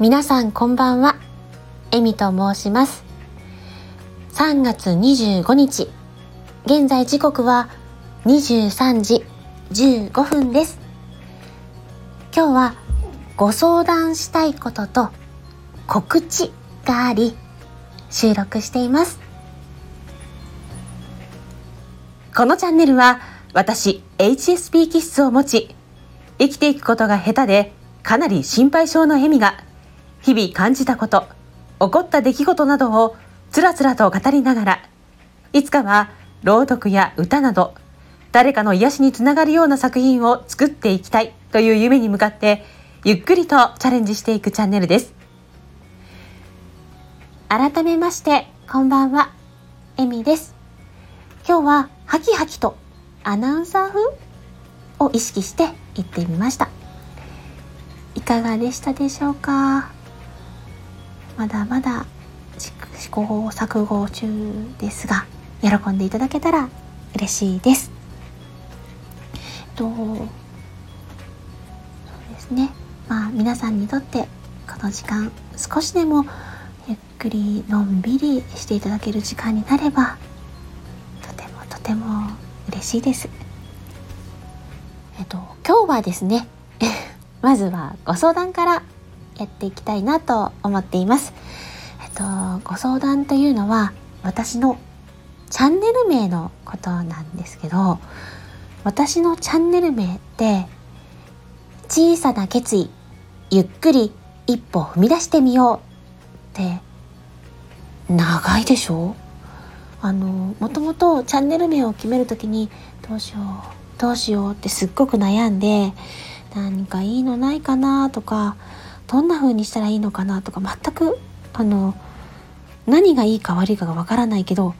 皆さんこんばんは。エミと申します。3月25日。現在時刻は23時15分です。今日はご相談したいことと告知があり収録しています。このチャンネルは私 HSP 気質を持ち生きていくことが下手でかなり心配性のエミが日々感じたこと起こった出来事などをつらつらと語りながらいつかは朗読や歌など誰かの癒しにつながるような作品を作っていきたいという夢に向かってゆっくりとチャレンジしていくチャンネルです。改めましてこんばんは。エミです。今日はハキハキとアナウンサー風を意識して言ってみました。いかがでしたでしょうか？まだまだ試行錯誤中ですが喜んでいただけたら嬉しいです。えっとそうですね。まあ皆さんにとってこの時間少しでもゆっくりのんびりしていただける時間になればとてもとても嬉しいです。えっと今日はですね まずはご相談からやっていきたいなと思っています。えっとご相談というのは私のチャンネル名のことなんですけど私のチャンネル名って小さな決意ゆっくり一歩踏み出してみようって長いでしょ？あのもともとチャンネル名を決める時にどうしようどうしようってすっごく悩んで何かいいのないかなとかどんな風にしたらいいのかなとか全くあの何がいいか悪いかがわからないけど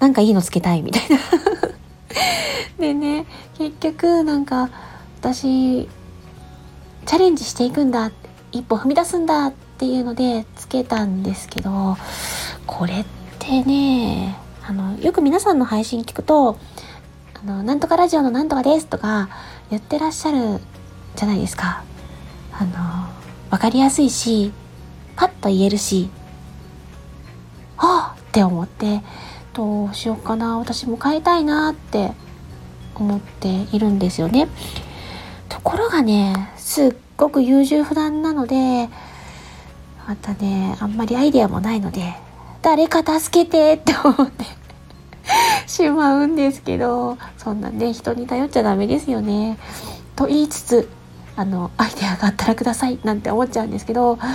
なんかいいのつけたいみたいな でね結局なんか私チャレンジしていくんだ一歩踏み出すんだっていうのでつけたんですけどこれってねあのよく皆さんの配信聞くと「あのなんとかラジオのなんとかです」とか言ってらっしゃるじゃないですか。あの分かりやすいしパッと言えるしはあって思ってどうしようかな私も変えたいなって思っているんですよね。ところがねすっごく優柔不断なのでまたねあんまりアイデアもないので誰か助けてって思って しまうんですけどそんなね人に頼っちゃダメですよね。と言いつつあのアイデアがあったらくださいなんて思っちゃうんですけどな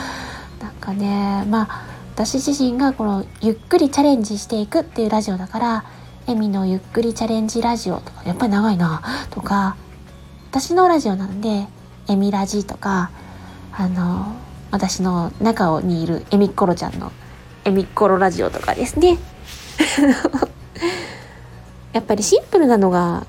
んかねまあ私自身がこのゆっくりチャレンジしていくっていうラジオだからエミのゆっくりチャレンジラジオとかやっぱり長いなとか私のラジオなのでエミラジとかあの私の中にいるエミコロちゃんのエミコロラジオとかですね。やっぱりシンプルなのが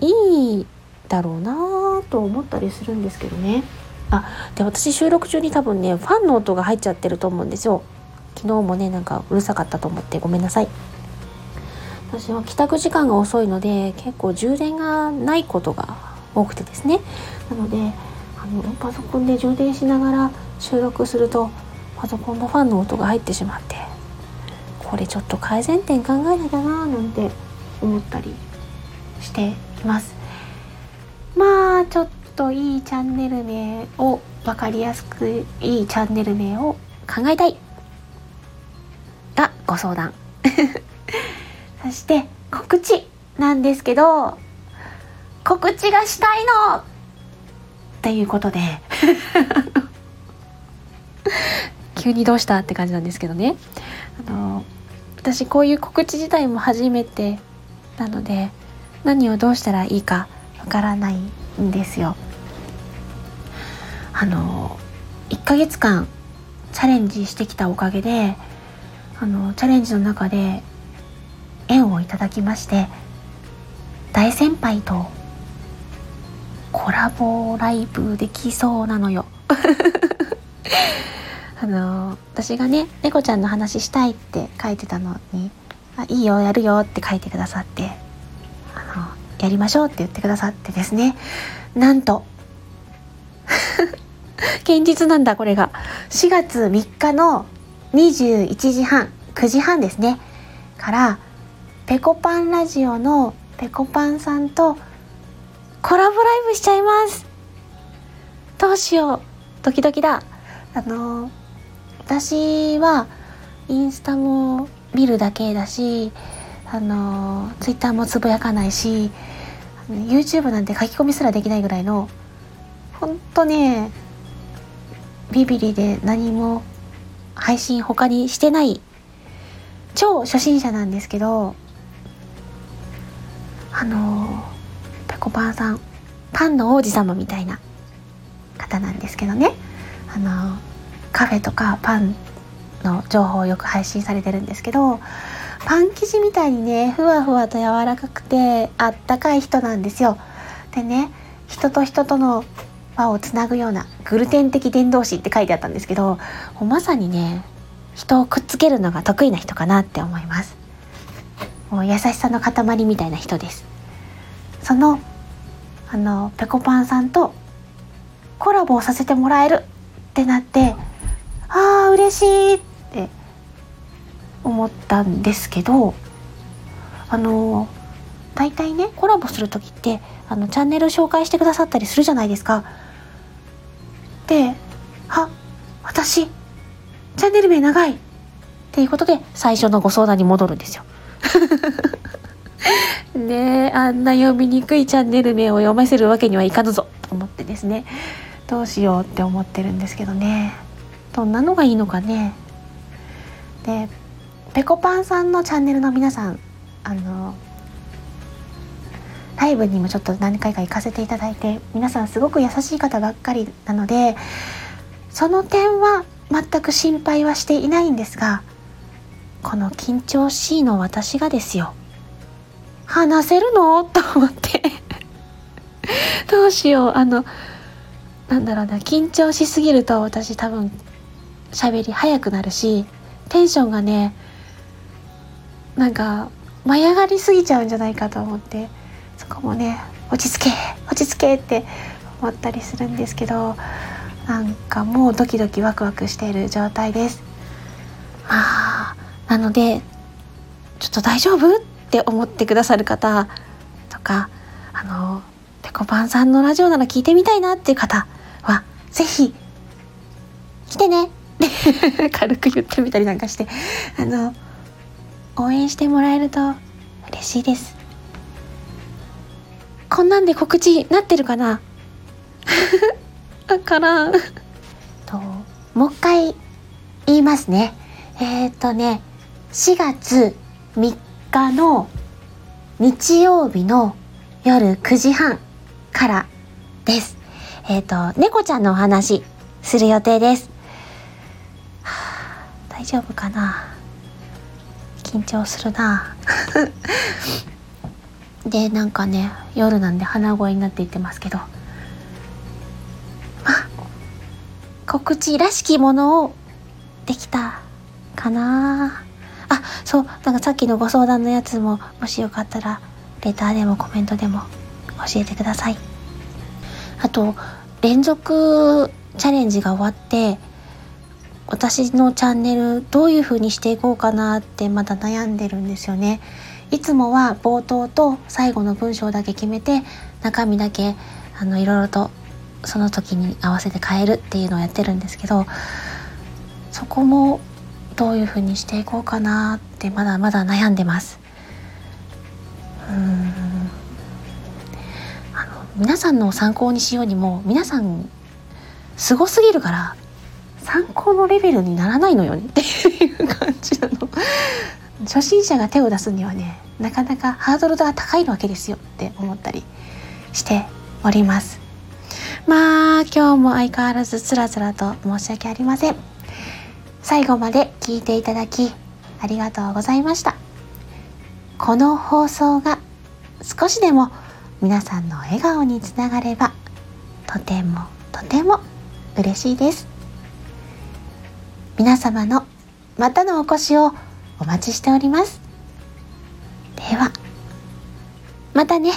いいだろうなと思ったりするんですけどね。あで私収録中に多分ねファンの音が入っちゃってると思うんですよ。昨日もねなんかうるさかったと思ってごめんなさい。私は帰宅時間が遅いので結構充電がないことが多くてですね。なのであのパソコンで充電しながら収録するとパソコンのファンの音が入ってしまってこれちょっと改善点考えなきゃななんて思ったりしています。ちょっといいチャンネル名を分かりやすくいいチャンネル名を考えたい。がご相談。そして告知なんですけど告知がしたいの！っていうことで。急にどうしたって感じなんですけどね。あの私こういう告知自体も初めてなので何をどうしたらいいかわからないんですよ。あの1ヶ月間チャレンジしてきたおかげであのチャレンジの中で縁をいただきまして大先輩とコラボライブできそうなのよ。あの私がね猫ちゃんの話したいって書いてたのに「あいいよやるよ」って書いてくださって。やりましょうって言ってくださってですね。なんと。現実なんだこれが。4月3日の21時半9時半ですね。からペコパンラジオのペコパンさんとコラボライブしちゃいます。どうしよう。ドキドキだ。あの私はインスタも見るだけだしあのツイッターもつぶやかないし YouTube なんて書き込みすらできないぐらいのほんとねビビリで何も配信他にしてない超初心者なんですけどあのぺこぱんさんパンの王子様みたいな方なんですけどね。あのカフェとかパンの情報をよく配信されてるんですけどパン生地みたいにねふわふわと柔らかくてあったかい人なんですよ。でね人と人との輪をつなぐようなグルテン的伝道師って書いてあったんですけどまさにね人をくっつけるのが得意な人かなって思います。もう優しさの塊みたいな人です。そのあのぺこぱんさんとコラボをさせてもらえるってなってあー嬉しいって思ったんですけどあの大体ねコラボする時ってあのチャンネル紹介してくださったりするじゃないですか。で「あ私チャンネル名長い!」っていうことで最初のご相談に戻るんですよ。ねえあんな読みにくいチャンネル名を読ませるわけにはいかぬぞと思ってですねどうしようって思ってるんですけどねどんなのがいいのかねでぺこぱんさんのチャンネルの皆さんあのライブにもちょっと何回か行かせていただいて皆さんすごく優しい方ばっかりなのでその点は全く心配はしていないんですがこの緊張しいの私がですよ。話せるの？と思って。どうしよう。あのなんだろうな。緊張しすぎると私多分喋り早くなるしテンションがねなんか舞い上がりすぎちゃうんじゃないかと思ってそこもね落ち着け落ち着けって思ったりするんですけどなんかもうドキドキワクワクしている状態です。まあなのでちょっと大丈夫って思ってくださる方とかあのぺこぱんさんのラジオなら聞いてみたいなっていう方はぜひ来てね。軽く言ってみたりなんかしてあの応援してもらえると嬉しいです。こんなんで告知なってるかな？だからともう一回言いますね。えっ、ー、とね4月3日の日曜日の夜9時半からです。えっ、ー、と、猫ちゃんのお話する予定です。大丈夫かな？緊張するな。でなんかね夜なんで鼻声になっていってますけど。あ告知らしきものをできたかな。あそうなんかさっきのご相談のやつももしよかったらレターでもコメントでも教えてください。あと連続チャレンジが終わって私のチャンネルどういう風にしていこうかなってまだ悩んでるんですよね。いつもは冒頭と最後の文章だけ決めて中身だけあのいろいろとその時に合わせて変えるっていうのをやってるんですけどそこもどういう風にしていこうかなってまだまだ悩んでます。うんあの皆さんの参考にしようにも皆さんすごすぎるから参考のレベルにならないのよねっていう感じなの。初心者が手を出すにはねなかなかハードルが高いわけですよって思ったりしております。まあ今日も相変わらずつらつらと申し訳ありません。最後まで聞いていただきありがとうございました。この放送が少しでも皆さんの笑顔につながればとてもとても嬉しいです。皆様のまたのお越しをお待ちしております。では、またね。